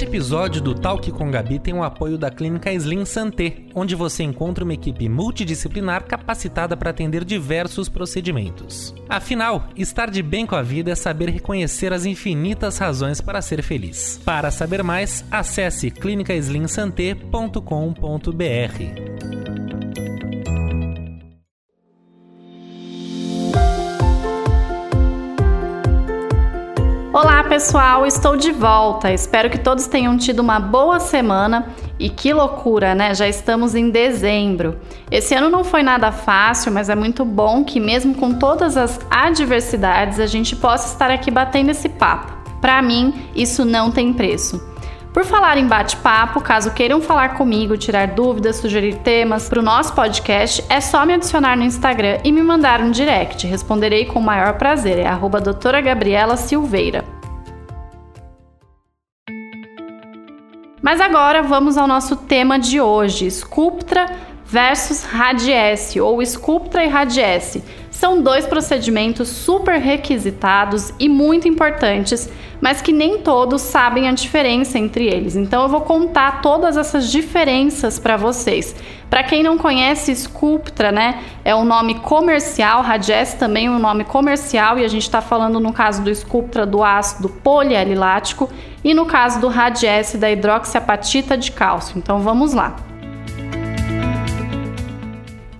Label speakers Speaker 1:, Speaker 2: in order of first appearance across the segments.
Speaker 1: Este episódio do Talk com Gabi tem o apoio da Clínica Slim Santé, onde você encontra uma equipe multidisciplinar capacitada para atender diversos procedimentos. Afinal, estar de bem com a vida é saber reconhecer as infinitas razões para ser feliz. Para saber mais, acesse clinicaslimsanté.com.br.
Speaker 2: pessoal, estou de volta. Espero que todos tenham tido uma boa semana e que loucura, né? Já estamos em dezembro. Esse ano não foi nada fácil, mas é muito bom que, mesmo com todas as adversidades, a gente possa estar aqui batendo esse papo. Para mim, isso não tem preço. Por falar em bate-papo, caso queiram falar comigo, tirar dúvidas, sugerir temas para o nosso podcast, é só me adicionar no Instagram e me mandar um direct. Responderei com o maior prazer. É doutora Gabriela Silveira. Mas agora vamos ao nosso tema de hoje: Sculptra versus Radiesse ou Sculptra e Radiesse. São dois procedimentos super requisitados e muito importantes, mas que nem todos sabem a diferença entre eles. Então eu vou contar todas essas diferenças para vocês. Para quem não conhece, Sculptra, né, é um nome comercial, Radiesse também é um nome comercial e a gente está falando no caso do Sculptra do ácido polialilático e no caso do Radiesse da hidroxiapatita de cálcio. Então vamos lá.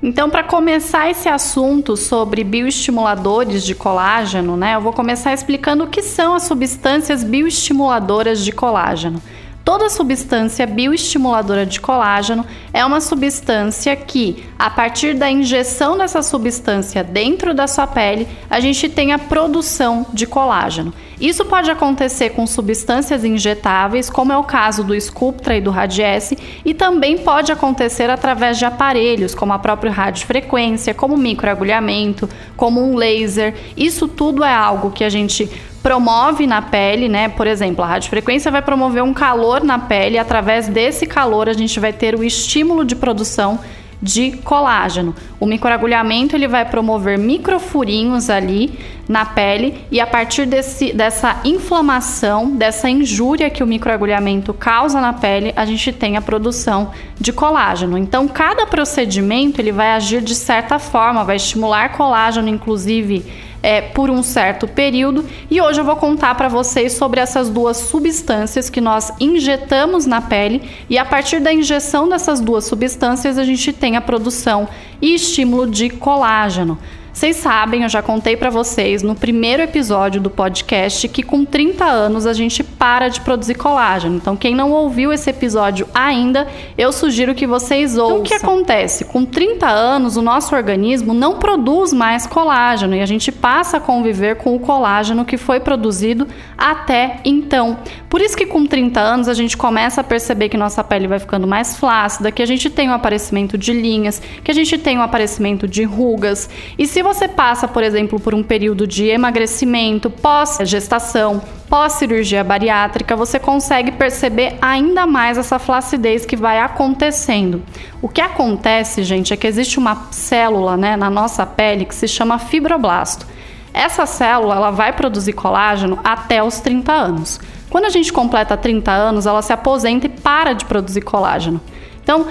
Speaker 2: Então, para começar esse assunto sobre bioestimuladores de colágeno, né, eu vou começar explicando o que são as substâncias bioestimuladoras de colágeno. Toda substância bioestimuladora de colágeno é uma substância que, a partir da injeção dessa substância dentro da sua pele, a gente tem a produção de colágeno. Isso pode acontecer com substâncias injetáveis, como é o caso do Sculptra e do Radiesse, e também pode acontecer através de aparelhos, como a própria radiofrequência, como microagulhamento, como um laser. Isso tudo é algo que a gente promove na pele, né? Por exemplo, a radiofrequência vai promover um calor na pele, e através desse calor a gente vai ter o estímulo de produção de colágeno. O microagulhamento ele vai promover microfurinhos ali na pele e a partir desse, dessa inflamação, dessa injúria que o microagulhamento causa na pele, a gente tem a produção de colágeno. Então, cada procedimento ele vai agir de certa forma, vai estimular colágeno, inclusive é, por um certo período. E hoje eu vou contar para vocês sobre essas duas substâncias que nós injetamos na pele e a partir da injeção dessas duas substâncias a gente tem a produção e estímulo de colágeno. Vocês sabem, eu já contei para vocês no primeiro episódio do podcast que com 30 anos a gente para de produzir colágeno. Então, quem não ouviu esse episódio ainda, eu sugiro que vocês ouçam. Então, o que acontece? Com 30 anos, o nosso organismo não produz mais colágeno e a gente passa a conviver com o colágeno que foi produzido até então. Por isso que com 30 anos a gente começa a perceber que nossa pele vai ficando mais flácida, que a gente tem o aparecimento de linhas, que a gente tem o aparecimento de rugas. E se você passa, por exemplo, por um período de emagrecimento pós-gestação, pós-cirurgia bariátrica, você consegue perceber ainda mais essa flacidez que vai acontecendo. O que acontece, gente, é que existe uma célula né, na nossa pele que se chama fibroblasto. Essa célula ela vai produzir colágeno até os 30 anos. Quando a gente completa 30 anos, ela se aposenta e para de produzir colágeno. Então,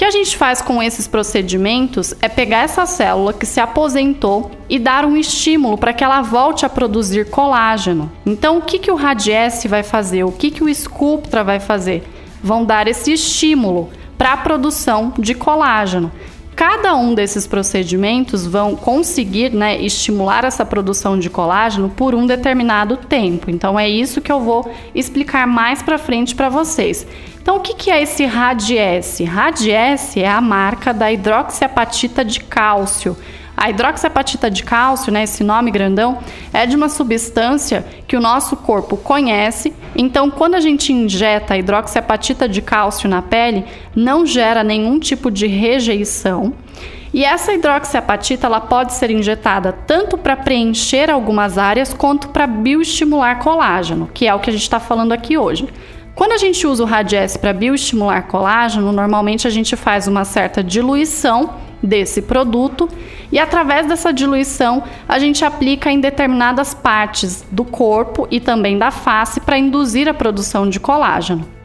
Speaker 2: que a gente faz com esses procedimentos é pegar essa célula que se aposentou e dar um estímulo para que ela volte a produzir colágeno. Então, o que, que o Radiesse vai fazer? O que, que o Sculptra vai fazer? Vão dar esse estímulo para a produção de colágeno. Cada um desses procedimentos vão conseguir né, estimular essa produção de colágeno por um determinado tempo. Então é isso que eu vou explicar mais para frente para vocês. Então o que, que é esse Radiesse? Radiesse é a marca da hidroxiapatita de cálcio. A hidroxiapatita de cálcio, né, esse nome grandão, é de uma substância que o nosso corpo conhece. Então, quando a gente injeta a hidroxiapatita de cálcio na pele, não gera nenhum tipo de rejeição. E essa hidroxiapatita ela pode ser injetada tanto para preencher algumas áreas quanto para bioestimular colágeno, que é o que a gente está falando aqui hoje. Quando a gente usa o Radiesse para bioestimular colágeno, normalmente a gente faz uma certa diluição desse produto e através dessa diluição a gente aplica em determinadas partes do corpo e também da face para induzir a produção de colágeno.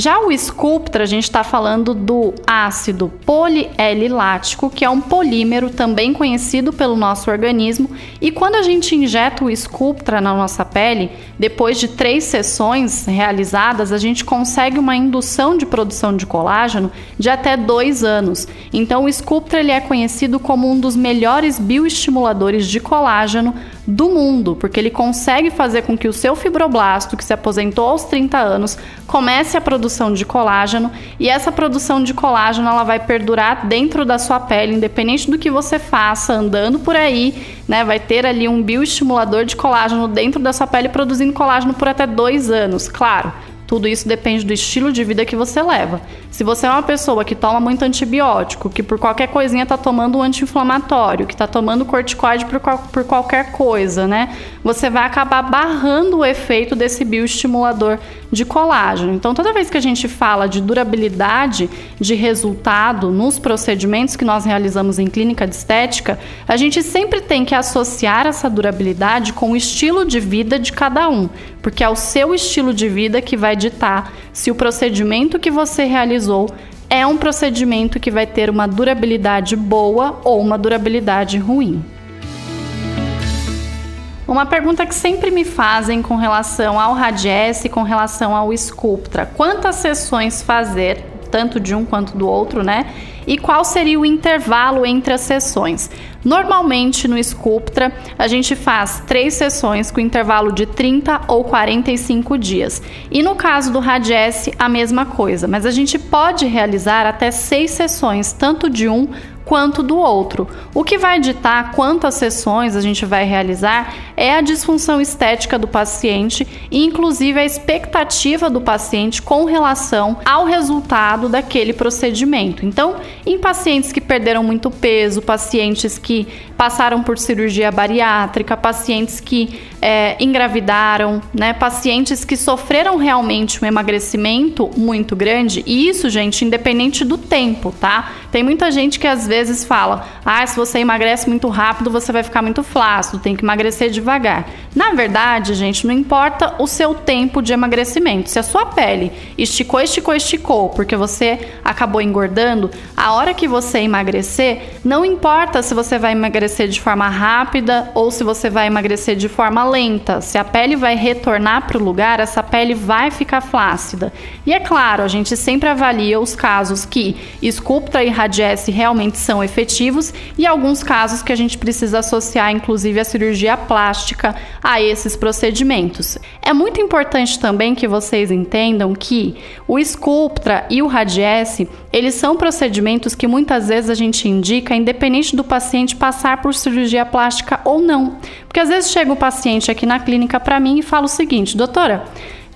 Speaker 2: Já o Sculptra, a gente está falando do ácido polielilático, que é um polímero também conhecido pelo nosso organismo. E quando a gente injeta o Sculptra na nossa pele, depois de três sessões realizadas, a gente consegue uma indução de produção de colágeno de até dois anos. Então, o Sculptra ele é conhecido como um dos melhores bioestimuladores de colágeno do mundo, porque ele consegue fazer com que o seu fibroblasto, que se aposentou aos 30 anos, comece a produção de colágeno e essa produção de colágeno ela vai perdurar dentro da sua pele, independente do que você faça andando por aí, né? Vai ter ali um bioestimulador de colágeno dentro da sua pele produzindo colágeno por até dois anos, claro. Tudo isso depende do estilo de vida que você leva. Se você é uma pessoa que toma muito antibiótico, que por qualquer coisinha está tomando um anti-inflamatório, que está tomando corticoide por, por qualquer coisa, né? Você vai acabar barrando o efeito desse bioestimulador de colágeno. Então, toda vez que a gente fala de durabilidade de resultado nos procedimentos que nós realizamos em clínica de estética, a gente sempre tem que associar essa durabilidade com o estilo de vida de cada um, porque é o seu estilo de vida que vai ditar se o procedimento que você realizou é um procedimento que vai ter uma durabilidade boa ou uma durabilidade ruim. Uma pergunta que sempre me fazem com relação ao Radiesse e com relação ao Sculptra: quantas sessões fazer, tanto de um quanto do outro, né? E qual seria o intervalo entre as sessões? Normalmente no Sculptra a gente faz três sessões com intervalo de 30 ou 45 dias. E no caso do Radiesse, a mesma coisa, mas a gente pode realizar até seis sessões, tanto de um quanto do outro. O que vai ditar quantas sessões a gente vai realizar é a disfunção estética do paciente e, inclusive, a expectativa do paciente com relação ao resultado daquele procedimento. Então, em pacientes que perderam muito peso, pacientes que passaram por cirurgia bariátrica, pacientes que é, engravidaram, né, pacientes que sofreram realmente um emagrecimento muito grande, e isso, gente, independente do tempo, tá? Tem muita gente que às vezes fala: ah, se você emagrece muito rápido, você vai ficar muito flácido, tem que emagrecer devagar. Na verdade, gente, não importa o seu tempo de emagrecimento. Se a sua pele esticou, esticou, esticou, porque você acabou engordando, a hora que você emagrecer, não importa se você vai emagrecer de forma rápida ou se você vai emagrecer de forma lenta. Se a pele vai retornar para o lugar, essa pele vai ficar flácida. E é claro, a gente sempre avalia os casos que Sculptra e Radiesse realmente são efetivos e alguns casos que a gente precisa associar, inclusive, a cirurgia plástica a esses procedimentos. É muito importante também que vocês entendam que o Sculptra e o Radiesse, eles são procedimentos que muitas vezes a gente indica independente do paciente passar por cirurgia plástica ou não. Porque às vezes chega o paciente aqui na clínica para mim e fala o seguinte, doutora,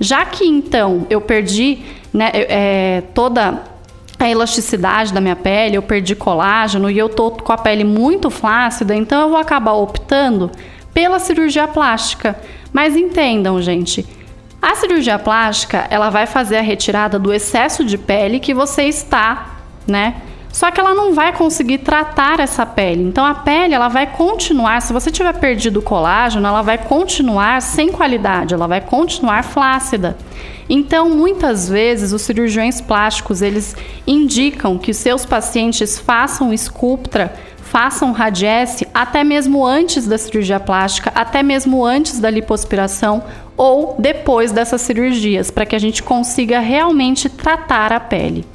Speaker 2: já que então eu perdi né, é, toda a elasticidade da minha pele, eu perdi colágeno e eu tô com a pele muito flácida, então eu vou acabar optando pela cirurgia plástica. Mas entendam, gente, a cirurgia plástica, ela vai fazer a retirada do excesso de pele que você está, né, só que ela não vai conseguir tratar essa pele. Então a pele ela vai continuar, se você tiver perdido o colágeno, ela vai continuar sem qualidade, ela vai continuar flácida. Então, muitas vezes os cirurgiões plásticos, eles indicam que seus pacientes façam Sculptra, façam Radiesse até mesmo antes da cirurgia plástica, até mesmo antes da lipoaspiração ou depois dessas cirurgias, para que a gente consiga realmente tratar a pele.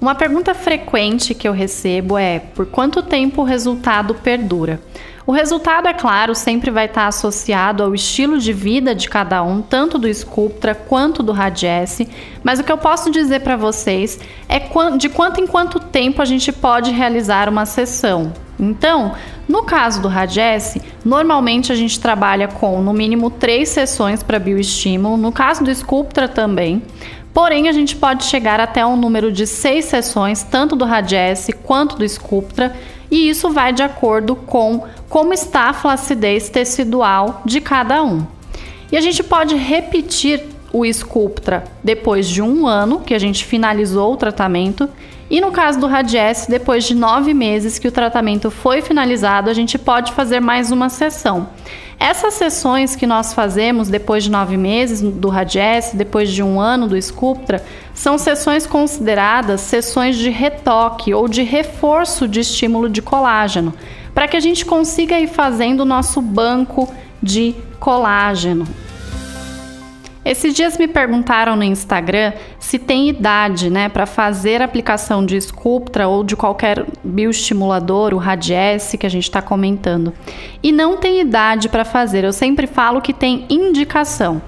Speaker 2: Uma pergunta frequente que eu recebo é: por quanto tempo o resultado perdura? O resultado, é claro, sempre vai estar associado ao estilo de vida de cada um, tanto do Sculptra quanto do Radiesse, mas o que eu posso dizer para vocês é de quanto em quanto tempo a gente pode realizar uma sessão. Então, no caso do Radiesse, normalmente a gente trabalha com no mínimo três sessões para bioestímulo, no caso do Sculptra também. Porém, a gente pode chegar até um número de seis sessões, tanto do Radiesse quanto do Sculptra, e isso vai de acordo com como está a flacidez tecidual de cada um. E a gente pode repetir o Sculptra depois de um ano que a gente finalizou o tratamento e no caso do Radiesse, depois de nove meses que o tratamento foi finalizado, a gente pode fazer mais uma sessão. Essas sessões que nós fazemos depois de nove meses do Radiesse, depois de um ano do Sculptra, são sessões consideradas sessões de retoque ou de reforço de estímulo de colágeno, para que a gente consiga ir fazendo o nosso banco de colágeno. Esses dias me perguntaram no Instagram se tem idade, né, para fazer aplicação de Sculptra ou de qualquer bioestimulador, o Radiesse que a gente está comentando. E não tem idade para fazer. Eu sempre falo que tem indicação.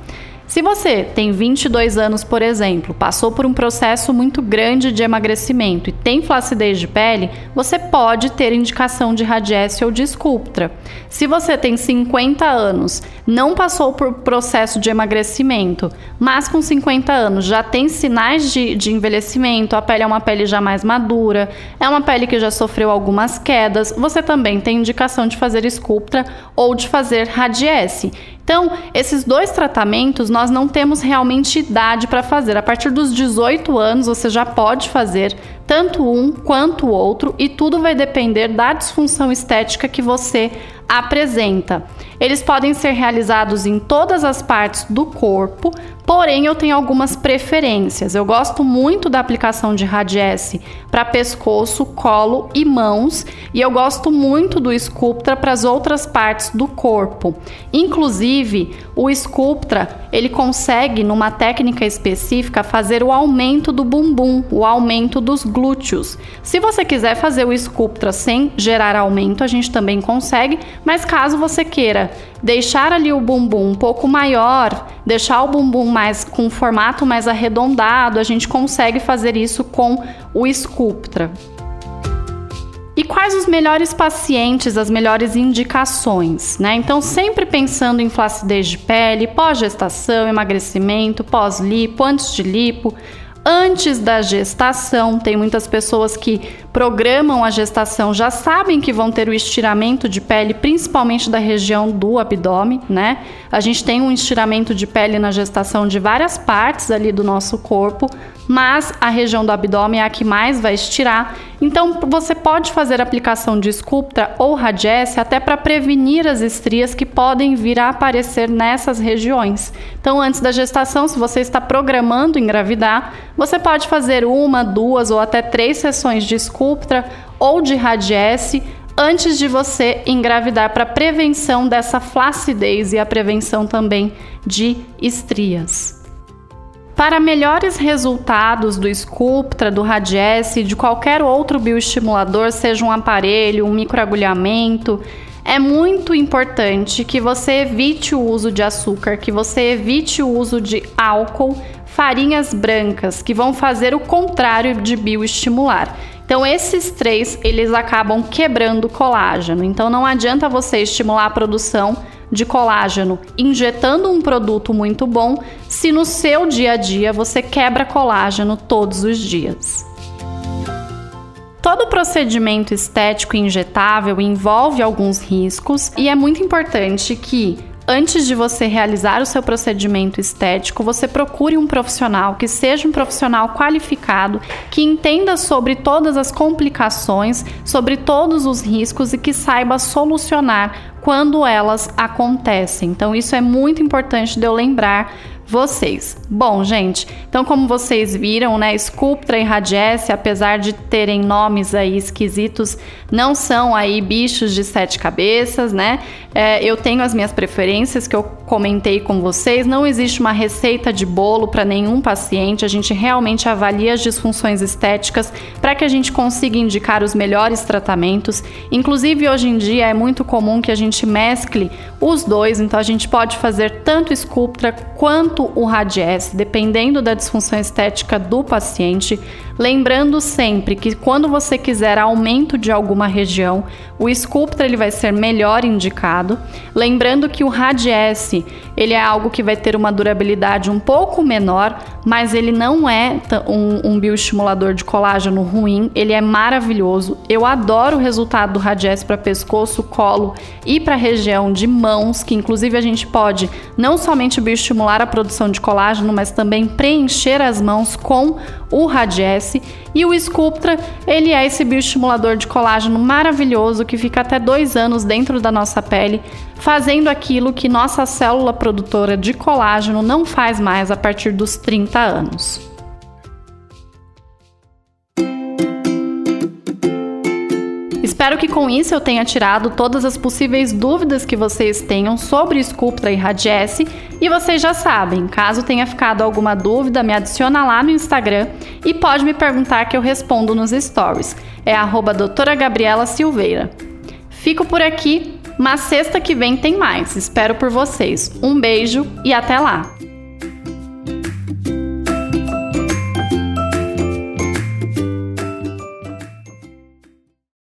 Speaker 2: Se você tem 22 anos, por exemplo, passou por um processo muito grande de emagrecimento e tem flacidez de pele, você pode ter indicação de Radiesse ou de Sculptra. Se você tem 50 anos, não passou por processo de emagrecimento, mas com 50 anos já tem sinais de, de envelhecimento, a pele é uma pele já mais madura, é uma pele que já sofreu algumas quedas, você também tem indicação de fazer Sculptra ou de fazer Radiesse. Então, esses dois tratamentos nós não temos realmente idade para fazer. A partir dos 18 anos você já pode fazer tanto um quanto o outro e tudo vai depender da disfunção estética que você apresenta. Eles podem ser realizados em todas as partes do corpo, porém eu tenho algumas preferências. Eu gosto muito da aplicação de Radiesse para pescoço, colo e mãos, e eu gosto muito do Sculptra para as outras partes do corpo. Inclusive, o Sculptra, ele consegue numa técnica específica fazer o aumento do bumbum, o aumento dos glúteos. Se você quiser fazer o Sculptra sem gerar aumento, a gente também consegue, mas caso você queira deixar ali o bumbum um pouco maior, deixar o bumbum mais com um formato mais arredondado, a gente consegue fazer isso com o Sculptra. E quais os melhores pacientes, as melhores indicações, né? Então, sempre pensando em flacidez de pele, pós-gestação, emagrecimento, pós-lipo, antes de lipo, antes da gestação. Tem muitas pessoas que programam a gestação, já sabem que vão ter o estiramento de pele, principalmente da região do abdômen, né? A gente tem um estiramento de pele na gestação de várias partes ali do nosso corpo, mas a região do abdômen é a que mais vai estirar. Então, você pode fazer aplicação de Sculptra ou Radiesse até para prevenir as estrias que podem vir a aparecer nessas regiões. Então, antes da gestação, se você está programando engravidar, você pode fazer uma, duas ou até três sessões de Sculptra ou de Radiesse antes de você engravidar para prevenção dessa flacidez e a prevenção também de estrias. Para melhores resultados do Sculptra, do Radiesse e de qualquer outro bioestimulador, seja um aparelho, um microagulhamento, é muito importante que você evite o uso de açúcar, que você evite o uso de álcool, farinhas brancas, que vão fazer o contrário de bioestimular. Então esses três, eles acabam quebrando colágeno. Então não adianta você estimular a produção de colágeno injetando um produto muito bom se no seu dia a dia você quebra colágeno todos os dias. Todo procedimento estético injetável envolve alguns riscos e é muito importante que Antes de você realizar o seu procedimento estético, você procure um profissional que seja um profissional qualificado, que entenda sobre todas as complicações, sobre todos os riscos e que saiba solucionar quando elas acontecem. Então, isso é muito importante de eu lembrar vocês. Bom, gente, então como vocês viram, né, Sculptra e Radiesse, apesar de terem nomes aí esquisitos, não são aí bichos de sete cabeças, né? É, eu tenho as minhas preferências que eu comentei com vocês. Não existe uma receita de bolo para nenhum paciente. A gente realmente avalia as disfunções estéticas para que a gente consiga indicar os melhores tratamentos. Inclusive, hoje em dia é muito comum que a gente mescle os dois, então a gente pode fazer tanto Sculptra quanto o Radiesse, dependendo da disfunção estética do paciente. Lembrando sempre que quando você quiser aumento de alguma região, o Sculptra ele vai ser melhor indicado. Lembrando que o Radiesse ele é algo que vai ter uma durabilidade um pouco menor, mas ele não é um, um bioestimulador de colágeno ruim, ele é maravilhoso. Eu adoro o resultado do Radiesse para pescoço, colo e para região de mãos, que inclusive a gente pode não somente bioestimular a produção de colágeno, mas também preencher as mãos com o Radiesse. E o Sculptra, ele é esse bioestimulador de colágeno maravilhoso que fica até dois anos dentro da nossa pele, fazendo aquilo que nossa célula produtora de colágeno não faz mais a partir dos 30 anos. Espero que com isso eu tenha tirado todas as possíveis dúvidas que vocês tenham sobre Sculptra e Radiesse. E vocês já sabem, caso tenha ficado alguma dúvida, me adiciona lá no Instagram e pode me perguntar que eu respondo nos stories. É arroba doutora Gabriela Silveira. Fico por aqui, mas sexta que vem tem mais. Espero por vocês. Um beijo e até lá!